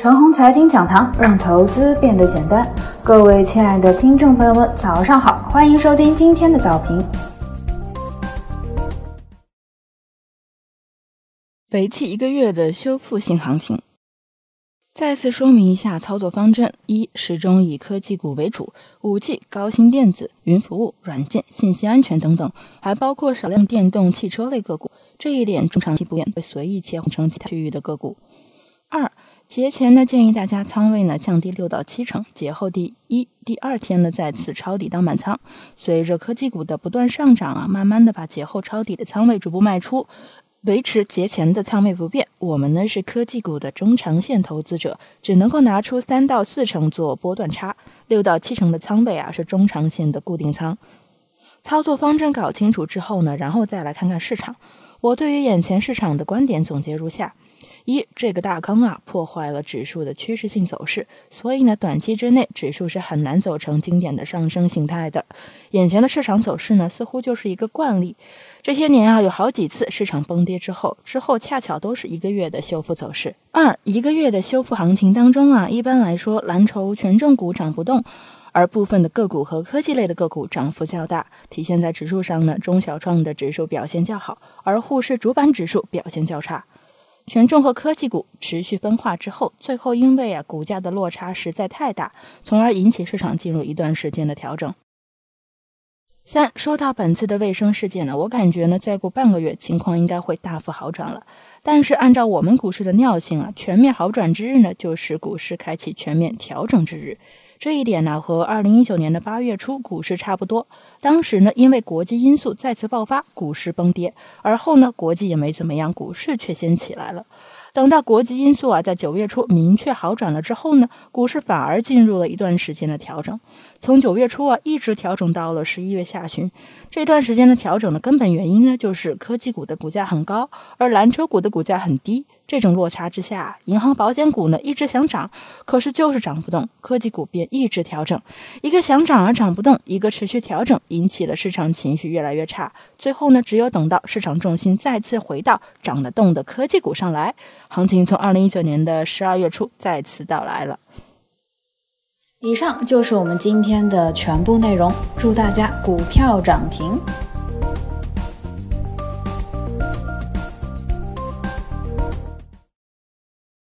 陈红财经讲堂，让投资变得简单。各位亲爱的听众朋友们，早上好，欢迎收听今天的早评。为期一个月的修复性行情，再次说明一下操作方针：一、始终以科技股为主，五 G、高新电子、云服务、软件、信息安全等等，还包括少量电动汽车类个股。这一点中长期不变，会随意切换成其他区域的个股。二。节前呢，建议大家仓位呢降低六到七成，节后第一、第二天呢再次抄底到满仓。随着科技股的不断上涨啊，慢慢的把节后抄底的仓位逐步卖出，维持节前的仓位不变。我们呢是科技股的中长线投资者，只能够拿出三到四成做波段差，六到七成的仓位啊是中长线的固定仓。操作方针搞清楚之后呢，然后再来看看市场。我对于眼前市场的观点总结如下。一，这个大坑啊，破坏了指数的趋势性走势，所以呢，短期之内指数是很难走成经典的上升形态的。眼前的市场走势呢，似乎就是一个惯例。这些年啊，有好几次市场崩跌之后，之后恰巧都是一个月的修复走势。二，一个月的修复行情当中啊，一般来说，蓝筹权重股涨不动，而部分的个股和科技类的个股涨幅较大。体现在指数上呢，中小创的指数表现较好，而沪市主板指数表现较差。权重和科技股持续分化之后，最后因为啊股价的落差实在太大，从而引起市场进入一段时间的调整。三说到本次的卫生事件呢，我感觉呢再过半个月情况应该会大幅好转了。但是按照我们股市的尿性啊，全面好转之日呢，就是股市开启全面调整之日。这一点呢，和二零一九年的八月初股市差不多。当时呢，因为国际因素再次爆发，股市崩跌，而后呢，国际也没怎么样，股市却先起来了。等到国际因素啊在九月初明确好转了之后呢，股市反而进入了一段时间的调整。从九月初啊一直调整到了十一月下旬，这段时间的调整的根本原因呢，就是科技股的股价很高，而蓝筹股的股价很低。这种落差之下，银行保险股呢一直想涨，可是就是涨不动，科技股便一直调整。一个想涨而涨不动，一个持续调整，引起了市场情绪越来越差。最后呢，只有等到市场重心再次回到涨得动的科技股上来，行情从二零一九年的十二月初再次到来了。以上就是我们今天的全部内容，祝大家股票涨停。